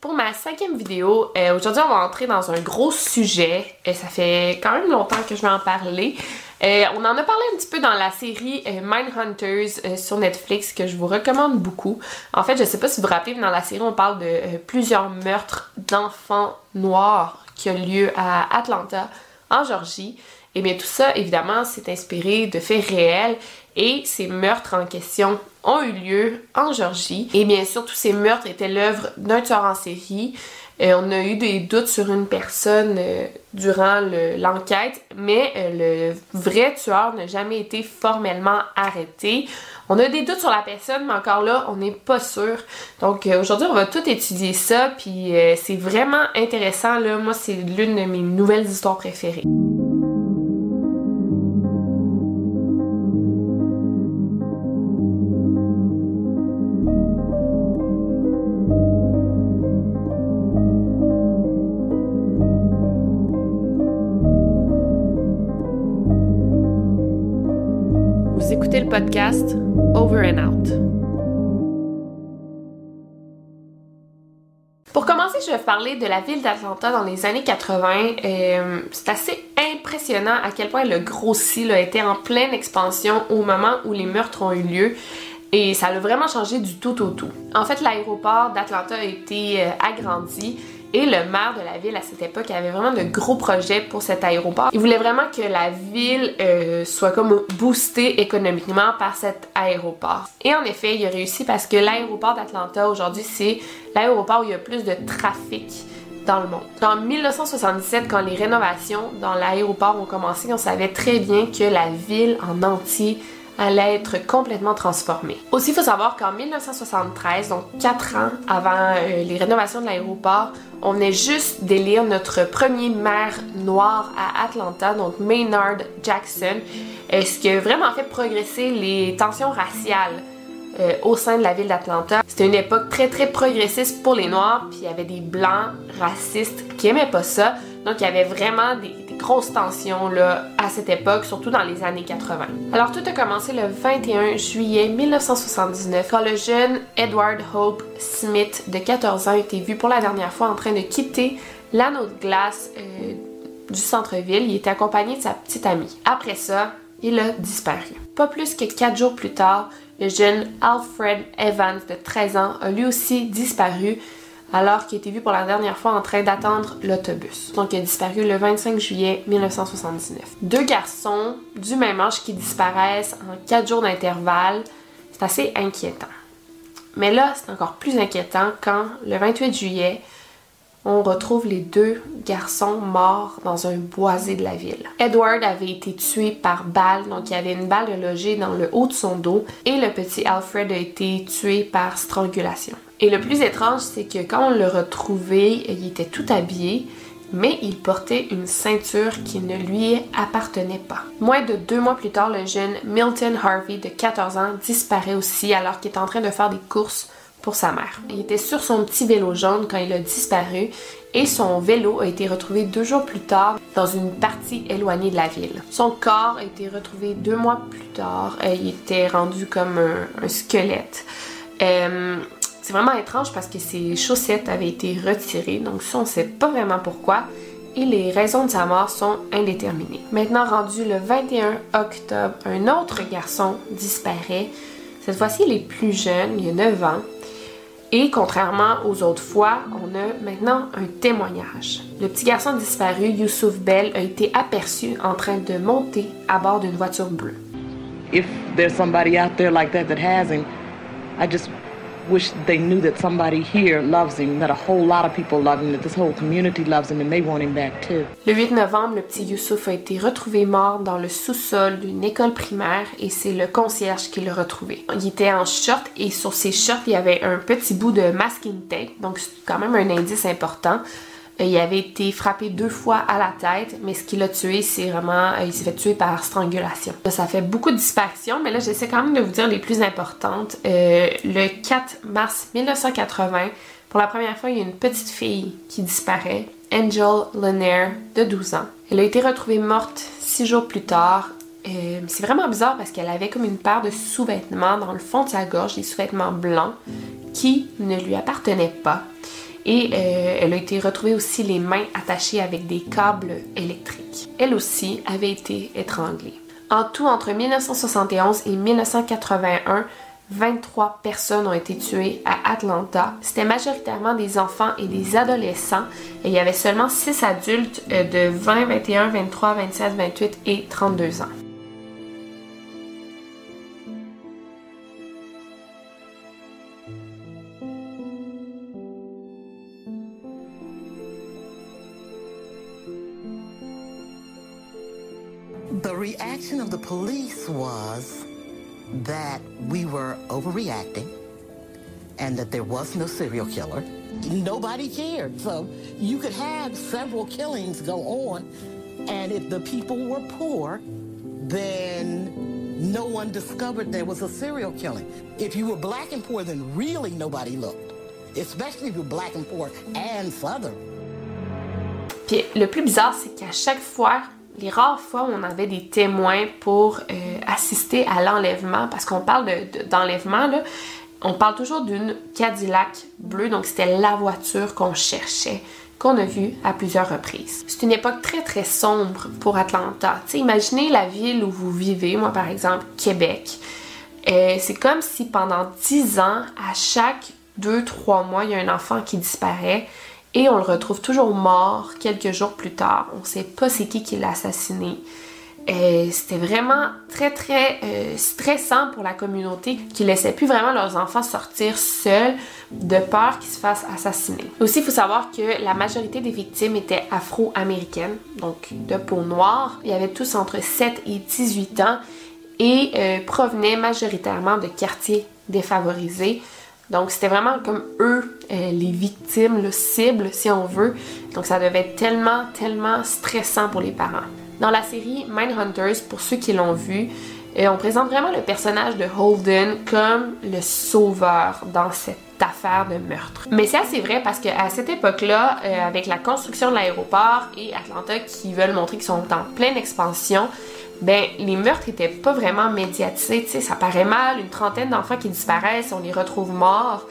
pour ma cinquième vidéo. Euh, Aujourd'hui, on va entrer dans un gros sujet. et ça fait quand même longtemps que je vais en parler. Euh, on en a parlé un petit peu dans la série euh, Mindhunters euh, sur Netflix que je vous recommande beaucoup. En fait, je sais pas si vous vous rappelez, mais dans la série, on parle de euh, plusieurs meurtres d'enfants noirs qui ont lieu à Atlanta, en Georgie. Et bien tout ça, évidemment, c'est inspiré de faits réels et ces meurtres en question ont eu lieu en Georgie. Et bien sûr, tous ces meurtres étaient l'œuvre d'un tueur en série. Euh, on a eu des doutes sur une personne euh, durant le- l'enquête, mais euh, le vrai tueur n'a jamais été formellement arrêté. On a des doutes sur la personne, mais encore là, on n'est pas sûr. Donc euh, aujourd'hui, on va tout étudier ça, puis c'est vraiment intéressant. Là. Moi, c'est l'une de mes nouvelles histoires préférées. Pour commencer, je vais parler de la ville d'Atlanta dans les années 80. Euh, c'est assez impressionnant à quel point elle a grossi, là, était en pleine expansion au moment où les meurtres ont eu lieu. Et ça a vraiment changé du tout au tout. En fait, l'aéroport d'Atlanta a été euh, agrandi et le maire de la ville à cette époque avait vraiment de gros projets pour cet aéroport. Il voulait vraiment que la ville euh, soit comme boostée économiquement par cet aéroport. Et en effet, il a réussi parce que l'aéroport d'Atlanta aujourd'hui, c'est l'aéroport où il y a plus de trafic dans le monde. En 1977, quand les rénovations dans l'aéroport ont commencé, on savait très bien que la ville en entier allait être complètement transformée. Aussi, il faut savoir qu'en 1973, donc 4 ans avant euh, les rénovations de l'aéroport, on venait juste d'élire notre premier maire noir à Atlanta, donc Maynard Jackson, euh, ce qui a vraiment fait progresser les tensions raciales euh, au sein de la ville d'Atlanta. C'était une époque très très progressiste pour les Noirs, puis il y avait des Blancs racistes qui aimaient pas ça. Donc il y avait vraiment des, des grosses tensions là, à cette époque, surtout dans les années 80. Alors tout a commencé le 21 juillet 1979 quand le jeune Edward Hope Smith de 14 ans a été vu pour la dernière fois en train de quitter l'anneau de glace euh, du centre-ville. Il était accompagné de sa petite amie. Après ça, il a disparu. Pas plus que quatre jours plus tard, le jeune Alfred Evans de 13 ans a lui aussi disparu alors qu'il était vu pour la dernière fois en train d'attendre l'autobus. Donc il a disparu le 25 juillet 1979. Deux garçons du même âge qui disparaissent en quatre jours d'intervalle, c'est assez inquiétant. Mais là, c'est encore plus inquiétant quand le 28 juillet, on retrouve les deux garçons morts dans un boisé de la ville. Edward avait été tué par balle, donc il y avait une balle logée dans le haut de son dos, et le petit Alfred a été tué par strangulation. Et le plus étrange, c'est que quand on l'a retrouvé, il était tout habillé, mais il portait une ceinture qui ne lui appartenait pas. Moins de deux mois plus tard, le jeune Milton Harvey de 14 ans disparaît aussi alors qu'il est en train de faire des courses pour sa mère. Il était sur son petit vélo jaune quand il a disparu et son vélo a été retrouvé deux jours plus tard dans une partie éloignée de la ville. Son corps a été retrouvé deux mois plus tard. Euh, il était rendu comme un, squelette. Euh, c'est vraiment étrange parce que ses chaussettes avaient été retirées, donc ça on sait pas vraiment pourquoi. Et les raisons de sa mort sont indéterminées. Maintenant rendu le 21 octobre, un autre garçon disparaît. Cette fois-ci, il est plus jeune, il a 9 ans. Et contrairement aux autres fois, on a maintenant un témoignage. Le petit garçon disparu, Youssouf Bell, a été aperçu en train de monter à bord d'une voiture bleue. Wish they knew that somebody here loves him, that a whole lot of people love him, that this whole community loves him and they want him back too. Le 8 novembre, le petit Youssouf a été retrouvé mort dans le sous-sol d'une école primaire et c'est le concierge qui l'a retrouvé. Il était en short et sur ses shorts, il y avait un petit bout de masking tape, donc c'est quand même un indice important. Euh, il avait été frappé deux fois à la tête, mais ce qui l'a tué, c'est vraiment, euh, il s'est fait tuer par strangulation. Ça fait beaucoup de disparitions, mais là, j'essaie quand même de vous dire les plus importantes. Euh, le 4 mars 1980, pour la première fois, il y a une petite fille qui disparaît, Angel Lanier, de 12 ans. Elle a été retrouvée morte six jours plus tard. c'est vraiment bizarre parce qu'elle avait comme une paire de sous-vêtements dans le fond de sa gorge, des sous-vêtements blancs qui ne lui appartenaient pas. Et euh, elle a été retrouvée aussi les mains attachées avec des câbles électriques. Elle aussi avait été étranglée. En tout, entre 1971 et 1981, 23 personnes ont été tuées à Atlanta. C'était majoritairement des enfants et des adolescents. Et il y avait seulement 6 adultes euh, de 20, 21, 23, 27, 28 et 32 ans. The reaction of the police was that we were overreacting and that there was no serial killer. Nobody cared. So you could have several killings go on, and if the people were poor, then no one discovered there was a serial killing. If you were black and poor, then really nobody looked, especially if you were black and poor and Southern. Puis le plus bizarre, c'est qu'à chaque fois les rares fois où on avait des témoins pour euh, assister à l'enlèvement, parce qu'on parle d'enlèvement, on parle toujours d'une Cadillac bleue, donc c'était la voiture qu'on cherchait, qu'on a vue à plusieurs reprises. C'est une époque très très sombre pour Atlanta. imaginez la ville où vous vivez, moi par exemple, Québec. Euh, c'est comme si pendant dix ans, à chaque deux, trois mois, il y a un enfant qui disparaît et on le retrouve toujours mort quelques jours plus tard. On ne sait pas c'est qui qui l'a assassiné. Euh, c'était vraiment très très euh, stressant pour la communauté qui laissait plus vraiment leurs enfants sortir seuls de peur qu'ils se fassent assassiner. Aussi, il faut savoir que la majorité des victimes étaient afro-américaines, donc de peau noire. Il y avait tous entre 7 et 18 ans et euh, provenaient majoritairement de quartiers défavorisés. Donc c'était vraiment comme eux, euh, les victimes, le cible si on veut. Donc ça devait être tellement, tellement stressant pour les parents. Dans la série Mindhunters, pour ceux qui l'ont vu, euh, on présente vraiment le personnage de Holden comme le sauveur dans cette affaire de meurtre. Mais c'est assez vrai parce qu'à cette époque-là, euh, avec la construction de l'aéroport et Atlanta qui veulent montrer qu'ils sont en pleine expansion, ben les meurtres étaient pas vraiment médiatisés, tu sais, ça paraît mal, une trentaine d'enfants qui disparaissent, on les retrouve morts.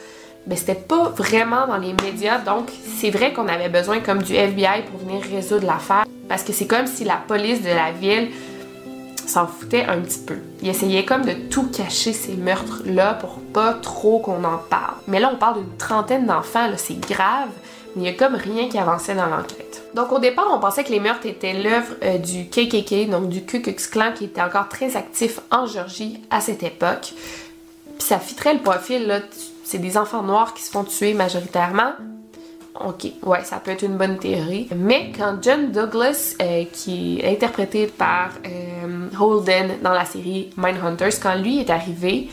Ben c'était pas vraiment dans les médias, donc c'est vrai qu'on avait besoin comme du FBI pour venir résoudre l'affaire, parce que c'est comme si la police de la ville s'en foutait un petit peu. Il essayait comme de tout cacher ces meurtres-là pour pas trop qu'on en parle. Mais là, on parle d'une trentaine d'enfants, c'est grave, mais il y a comme rien qui avançait dans l'enquête. Donc au départ, on pensait que les meurtres étaient l'œuvre euh, du KKK, donc du Ku Klux Klan qui était encore très actif en Georgie à cette époque. Puis ça fitterait le profil, là. C'est des enfants noirs qui se font tuer majoritairement. Ok, ouais, ça peut être une bonne théorie. Mais quand John Douglas, euh, qui est interprété par euh, Holden dans la série Mindhunters, quand lui est arrivé,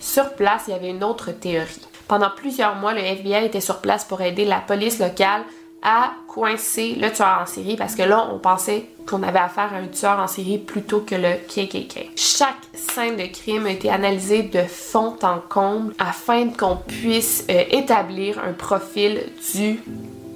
sur place, il y avait une autre théorie. Pendant plusieurs mois, le FBI était sur place pour aider la police locale à coincer le tueur en série parce que là, on pensait qu'on avait affaire à un tueur en série plutôt que le KKK. Chaque scène de crime a été analysée de fond en comble afin qu'on puisse euh, établir un profil du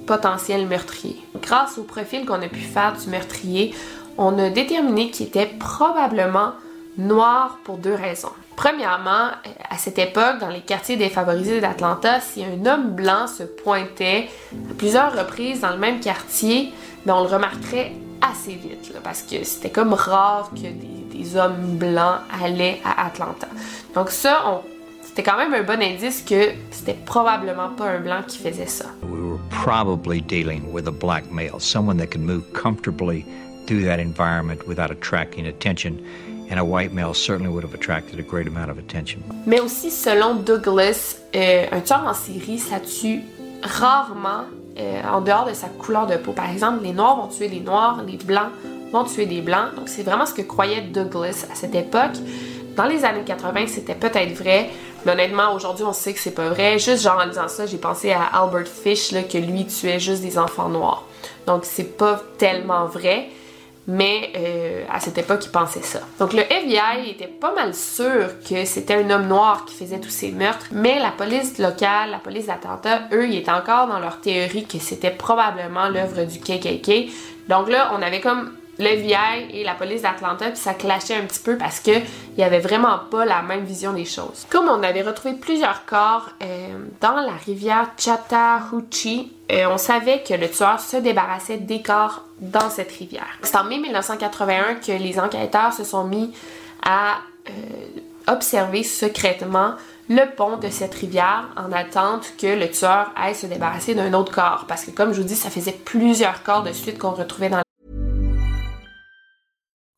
potentiel meurtrier. Grâce au profil qu'on a pu faire du meurtrier, on a déterminé qu'il était probablement noir pour deux raisons. Premièrement, à cette époque, dans les quartiers défavorisés d'Atlanta, si un homme blanc se pointait à plusieurs reprises dans le même quartier, ben, on le remarquerait assez vite, parce que c'était comme rare que des, hommes blancs allaient à Atlanta. Donc ça, c'était quand même un bon indice que c'était probablement pas un blanc qui faisait ça. We were probably dealing with a black male, someone that could move comfortably through that environment without attracting attention and a white male certainly would have attracted a great amount of attention. Mais aussi, selon Douglas, euh, un tueur en série, ça tue rarement euh, en dehors de sa couleur de peau. Par exemple, les noirs vont tuer les noirs, les blancs vont tuer des blancs. Donc, c'est vraiment ce que croyait Douglas à cette époque. Dans les années 80, c'était peut-être vrai, mais honnêtement, aujourd'hui, on sait que c'est pas vrai. Juste genre en disant ça, j'ai pensé à Albert Fish, là, que lui tuait juste des enfants noirs. Donc, c'est pas tellement vrai mais euh, à cette époque, il pensait ça. Donc le FBI était pas mal sûr que c'était un homme noir qui faisait tous ces meurtres, mais la police locale, la police d'attentat, eux, ils étaient encore dans leur théorie que c'était probablement l'œuvre du KKK. Donc là, on avait comme le FBI et la police d'Atlanta, puis ça clashait un petit peu parce que il y avait vraiment pas la même vision des choses. Comme on avait retrouvé plusieurs corps euh, dans la rivière Chattahoochee, euh, on savait que le tueur se débarrassait des corps dans cette rivière. C'est en mai 1981 que les enquêteurs se sont mis à euh, observer secrètement le pont de cette rivière en attente que le tueur aille se débarrasser d'un autre corps. Parce que comme je vous dis, ça faisait plusieurs corps de suite qu'on retrouvait dans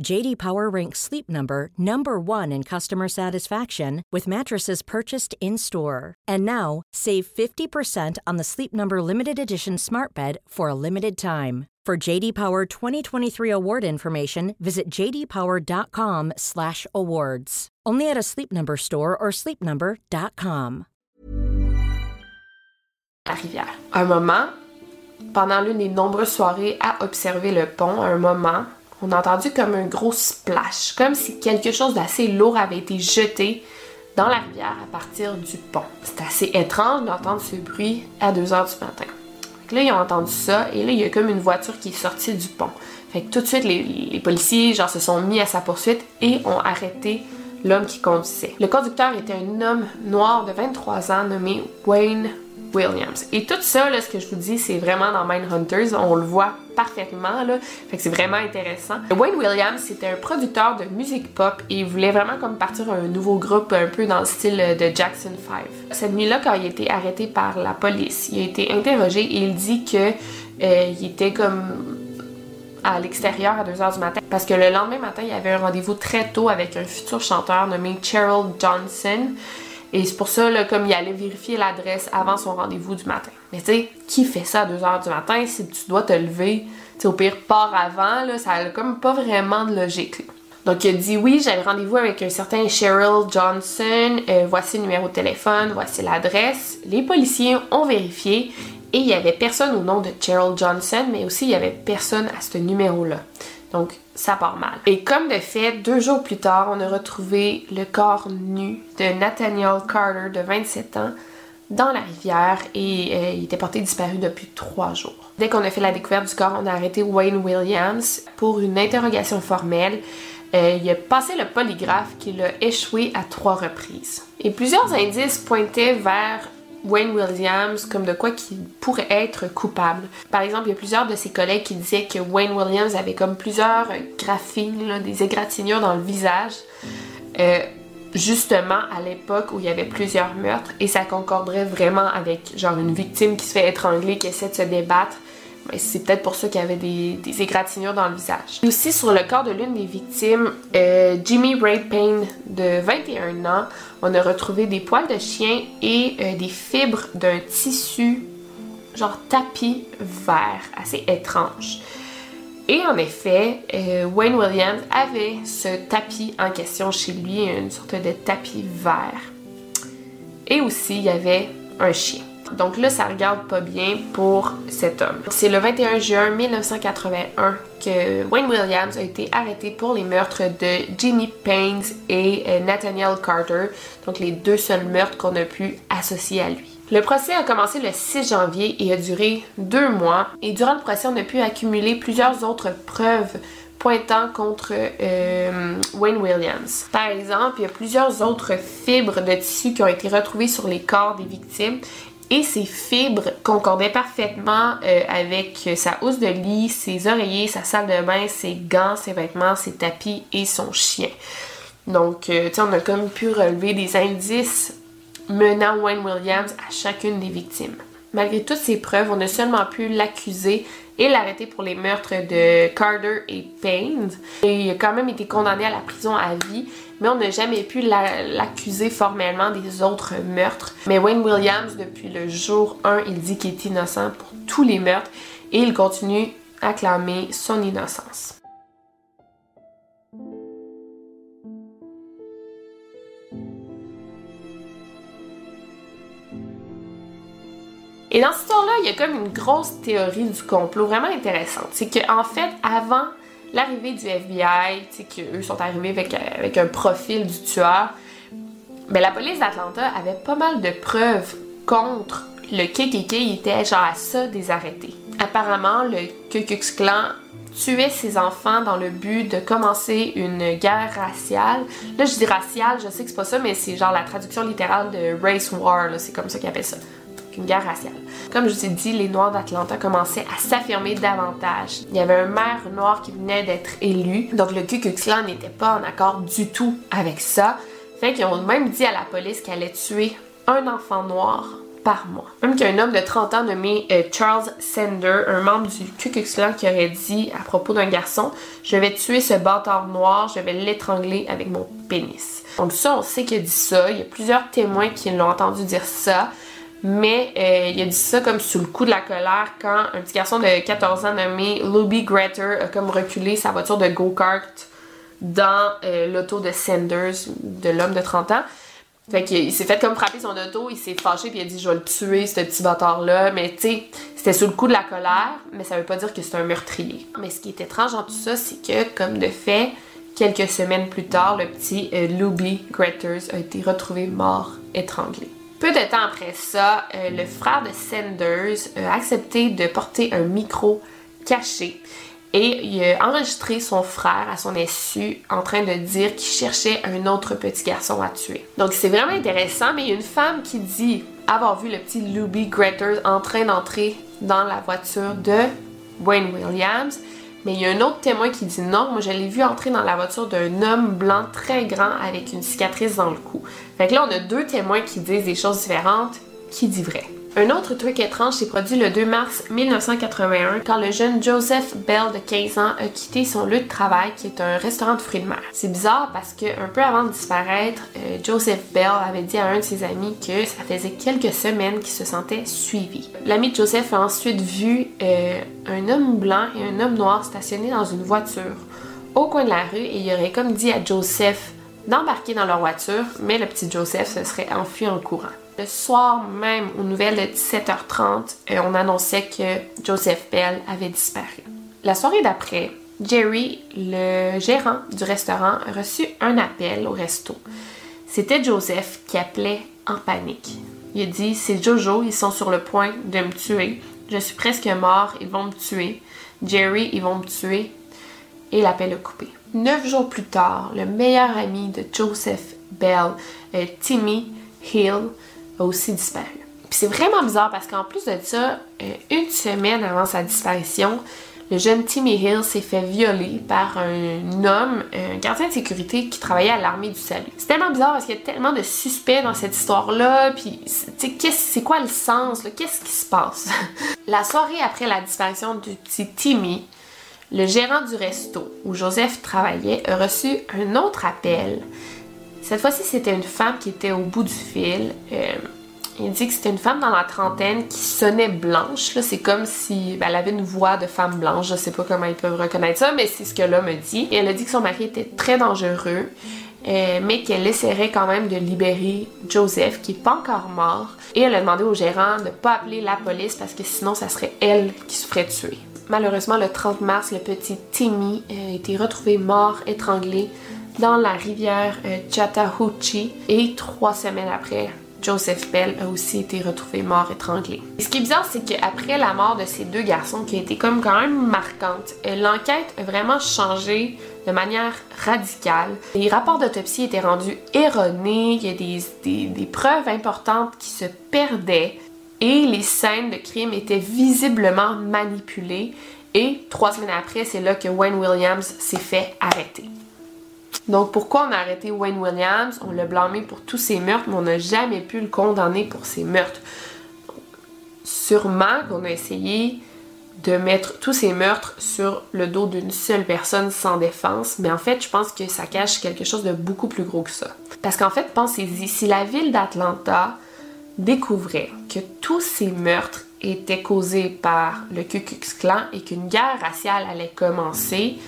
JD Power ranks Sleep Number number 1 in customer satisfaction with mattresses purchased in-store. And now, save 50% on the Sleep Number limited edition Smart Bed for a limited time. For JD Power 2023 award information, visit jdpower.com/awards. Only at a Sleep Number store or sleepnumber.com. la rivière. Un moment, pendant l'une des nombreuses soirées à observer le pont, un moment, on a entendu comme un gros splash, comme si quelque chose d'assez lourd avait été jeté dans la rivière à partir du pont. C'est assez étrange d'entendre ce bruit à 2 heures du matin. Fait que là, ils ont entendu ça, et là, il y a comme une voiture qui est sortie du pont. Fait tout de suite, les, les policiers, genre, se sont mis à sa poursuite et ont arrêté l'homme qui conduisait. Le conducteur était un homme noir de 23 ans nommé Wayne Williams. Et tout ça, là, ce que je vous dis, c'est vraiment dans Mindhunters. On le voit parfaitement, là. Fait que c'est vraiment intéressant. Wayne Williams, c'était un producteur de musique pop et il voulait vraiment comme partir un nouveau groupe un peu dans le style de Jackson 5. Cette nuit-là, quand il a été arrêté par la police, il a été interrogé et il dit que euh, il était comme à l'extérieur à 2h du matin parce que le lendemain matin, il y avait un rendez-vous très tôt avec un futur chanteur nommé Cheryl Johnson. Et c'est pour ça, là, comme il allait vérifier l'adresse avant son rendez-vous du matin. Mais tu sais, qui fait ça à 2h du matin si tu dois te lever? Tu au pire, pars avant, là, ça a comme pas vraiment de logique. Donc, il a dit oui, j'avais rendez-vous avec un certain Cheryl Johnson. Euh, voici le numéro de téléphone, voici l'adresse. Les policiers ont vérifié et il y avait personne au nom de Cheryl Johnson, mais aussi il y avait personne à ce numéro-là. Donc, ça part mal. Et comme de fait, deux jours plus tard, on a retrouvé le corps nu de Nathaniel Carter, de 27 ans, dans la rivière et euh, il était porté disparu depuis trois jours. Dès qu'on a fait la découverte du corps, on a arrêté Wayne Williams pour une interrogation formelle. Euh, il a passé le polygraphe qu'il a échoué à trois reprises. Et plusieurs indices pointaient vers Wayne Williams comme de quoi qu'il pourrait être coupable. Par exemple, il y a plusieurs de ses collègues qui disaient que Wayne Williams avait comme plusieurs graphines, des égratignures dans le visage. Euh, justement à l'époque où il y avait plusieurs meurtres et ça concorderait vraiment avec genre une victime qui se fait étrangler, qui essaie de se débattre. C'est peut-être pour ça qu'il y avait des, des égratignures dans le visage. Et aussi sur le corps de l'une des victimes, euh, Jimmy Ray Payne de 21 ans, on a retrouvé des poils de chien et euh, des fibres d'un tissu genre tapis vert, assez étrange. Et en effet, euh, Wayne Williams avait ce tapis en question chez lui, une sorte de tapis vert. Et aussi, il y avait un chien. Donc là, ça regarde pas bien pour cet homme. C'est le 21 juin 1981 que Wayne Williams a été arrêté pour les meurtres de Jimmy Paynes et euh, Nathaniel Carter, donc les deux seuls meurtres qu'on a pu associer à lui. Le procès a commencé le 6 janvier et a duré deux mois. Et durant le procès, on a pu accumuler plusieurs autres preuves pointant contre euh, Wayne Williams. Par exemple, il y a plusieurs autres fibres de tissu qui ont été retrouvées sur les corps des victimes et ses fibres concordaient parfaitement euh, avec sa housse de lit, ses oreillers, sa salle de bain, ses gants, ses vêtements, ses tapis et son chien. Donc, euh, tu sais, on a comme pu relever des indices menant Wayne Williams à chacune des victimes. Malgré toutes ces preuves, on a seulement pu l'accuser et l'arrêter pour les meurtres de Carter et Payne. Il a quand même été condamné à la prison à vie, mais on n'a jamais pu l'accuser formellement des autres meurtres. Mais Wayne Williams, depuis le jour 1, il dit qu'il est innocent pour tous les meurtres et il continue à clamer son innocence. Et dans cette histoire-là, il y a comme une grosse théorie du complot vraiment intéressante. C'est qu'en fait, avant l'arrivée du FBI, tu sais, qu'eux sont arrivés avec, un profil du tueur, ben, la police d'Atlanta avait pas mal de preuves contre le KKK. Il était genre à ça des arrêtés. Apparemment, le Ku Klux Klan tuait ses enfants dans le but de commencer une guerre raciale. Là, je dis raciale, je sais que c'est pas ça, mais c'est genre la traduction littérale de race war, c'est comme ça qu'ils appellent ça une guerre raciale. Comme je vous ai dit, les Noirs d'Atlanta commençaient à s'affirmer davantage. Il y avait un maire noir qui venait d'être élu, donc le Ku Klux Klan n'était pas en accord du tout avec ça. Fait qu'ils ont même dit à la police qu'elle allait tuer un enfant noir par mois. Même qu'il y a un homme de 30 ans nommé euh, Charles Sender, un membre du Ku Klux Klan, qui aurait dit à propos d'un garçon Je vais tuer ce bâtard noir, je vais l'étrangler avec mon pénis. Donc, ça, on sait qu'il a dit ça. Il y a plusieurs témoins qui l'ont entendu dire ça. Mais euh, il a dit ça comme sous le coup de la colère quand un petit garçon de 14 ans nommé Luby Gretter a comme reculé sa voiture de go-kart dans euh, l'auto de Sanders, de l'homme de 30 ans. Fait qu'il s'est fait comme frapper son auto, il s'est fâché puis il a dit je vais le tuer ce petit bâtard-là. Mais tu sais, c'était sous le coup de la colère, mais ça veut pas dire que c'est un meurtrier. Mais ce qui est étrange dans tout ça, c'est que comme de fait, quelques semaines plus tard, le petit euh, Luby a été retrouvé mort étranglé. Peu de temps après ça, euh, le frère de Sanders a accepté de porter un micro caché et il a enregistré son frère à son insu en train de dire qu'il cherchait un autre petit garçon à tuer. Donc c'est vraiment intéressant, mais il y a une femme qui dit avoir vu le petit Luby Gretters en train d'entrer dans la voiture de Wayne Williams mais il y a un autre témoin qui dit non, moi je l'ai vu entrer dans la voiture d'un homme blanc très grand avec une cicatrice dans le cou. Fait que là, on a deux témoins qui disent des choses différentes. Qui dit vrai? Un autre truc étrange s'est produit le 2 mars 1981 quand le jeune Joseph Bell de 15 ans a quitté son lieu de travail qui est un restaurant de fruits de mer. C'est bizarre parce que un peu avant de disparaître, euh, Joseph Bell avait dit à un de ses amis que ça faisait quelques semaines qu'il se sentait suivi. L'ami de Joseph a ensuite vu euh, un homme blanc et un homme noir stationnés dans une voiture au coin de la rue et il aurait comme dit à Joseph d'embarquer dans leur voiture, mais le petit Joseph se serait enfui en courant. Le soir même, aux nouvelles de 17h30, euh, on annonçait que Joseph Bell avait disparu. La soirée d'après, Jerry, le gérant du restaurant, a reçu un appel au resto. C'était Joseph qui appelait en panique. Il a dit C'est Jojo, ils sont sur le point de me tuer. Je suis presque mort, ils vont me tuer. Jerry, ils vont me tuer. Et l'appel a coupé. Neuf jours plus tard, le meilleur ami de Joseph Bell, euh, Timmy Hill, a aussi disparu. Puis c'est vraiment bizarre parce qu'en plus de ça, euh, une semaine avant sa disparition, le jeune Timmy Hill s'est fait violer par un homme, un gardien de sécurité qui travaillait à l'armée du salut. C'est tellement bizarre parce qu'il y a tellement de suspects dans cette histoire-là, puis c'est quoi le sens, qu'est-ce qui se passe? la soirée après la disparition du petit Timmy, le gérant du resto où Joseph travaillait a reçu un autre appel cette fois-ci, c'était une femme qui était au bout du fil. Euh, il dit que c'était une femme dans la trentaine qui sonnait blanche. C'est comme si ben, elle avait une voix de femme blanche. Je sais pas comment ils peuvent reconnaître ça, mais c'est ce que l'homme me dit. Et elle a dit que son mari était très dangereux, euh, mais qu'elle essaierait quand même de libérer Joseph, qui est pas encore mort. Et elle a demandé au gérant de pas appeler la police parce que sinon, ça serait elle qui se ferait tuer. Malheureusement, le 30 mars, le petit Timmy a été retrouvé mort, étranglé dans la rivière euh, Chattahoochee et trois semaines après, Joseph Bell a aussi été retrouvé mort étranglé. ce qui est bizarre, c'est qu'après la mort de ces deux garçons, qui a été comme quand même marquante, euh, l'enquête a vraiment changé de manière radicale. Les rapports d'autopsie étaient rendus erronés, il y a des, des, des preuves importantes qui se perdaient. et les scènes de crime étaient visiblement manipulées. Et trois semaines après, c'est là que Wayne Williams s'est fait arrêter. Donc pourquoi on a arrêté Wayne Williams? On l'a blâmé pour tous ses meurtres, mais on n'a jamais pu le condamner pour ses meurtres. sûrement qu'on a essayé de mettre tous ces meurtres sur le dos d'une seule personne sans défense, mais en fait, je pense que ça cache quelque chose de beaucoup plus gros que ça. Parce qu'en fait, pensez-y, si la ville d'Atlanta découvrait que tous ces meurtres étaient causés par le Ku Klux Klan et qu'une guerre raciale allait commencer,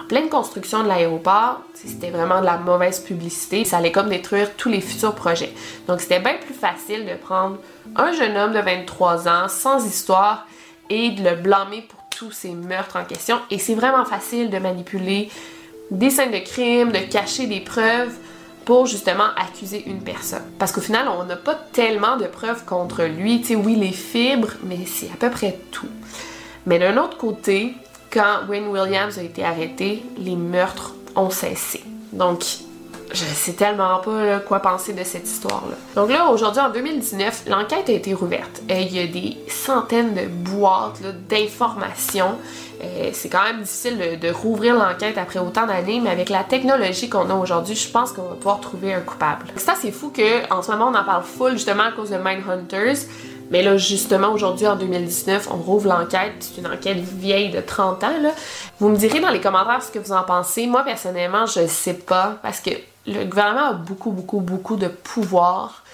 en pleine construction de l'aéroport, c'était vraiment de la mauvaise publicité. Ça allait comme détruire tous les futurs projets. Donc c'était bien plus facile de prendre un jeune homme de 23 ans, sans histoire, et de le blâmer pour tous ces meurtres en question. Et c'est vraiment facile de manipuler des scènes de crime, de cacher des preuves pour justement accuser une personne. Parce qu'au final, on n'a pas tellement de preuves contre lui. Tu sais, oui, les fibres, mais c'est à peu près tout. Mais d'un autre côté, quand Wayne Williams a été arrêté, les meurtres ont cessé. Donc, je sais tellement pas quoi penser de cette histoire-là. Donc là, aujourd'hui, en 2019, l'enquête a été rouverte. Et il y a des centaines de boîtes d'informations. Euh, c'est quand même difficile de, rouvrir l'enquête après autant d'années, mais avec la technologie qu'on a aujourd'hui, je pense qu'on va pouvoir trouver un coupable. C'est assez fou qu'en ce moment, on en parle full justement à cause de Mindhunters. Mais là, justement, aujourd'hui, en 2019, on rouvre l'enquête. C'est une enquête vieille de 30 ans. Là. Vous me direz dans les commentaires ce que vous en pensez. Moi, personnellement, je sais pas parce que le gouvernement a beaucoup, beaucoup, beaucoup de pouvoir.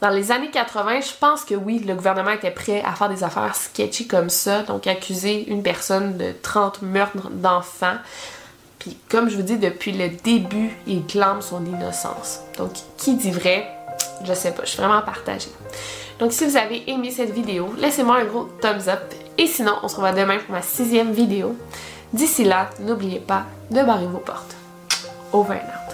Dans les années 80, je pense que oui, le gouvernement était prêt à faire des affaires sketchy comme ça, donc accuser une personne de 30 meurtres d'enfants. Puis comme je vous dis, depuis le début, il clame son innocence. Donc qui dit vrai? Je sais pas, je suis vraiment partagée. Donc si vous avez aimé cette vidéo, laissez-moi un gros thumbs up. Et sinon, on se revoit demain pour ma sixième vidéo. D'ici là, n'oubliez pas de barrer vos portes. Over now.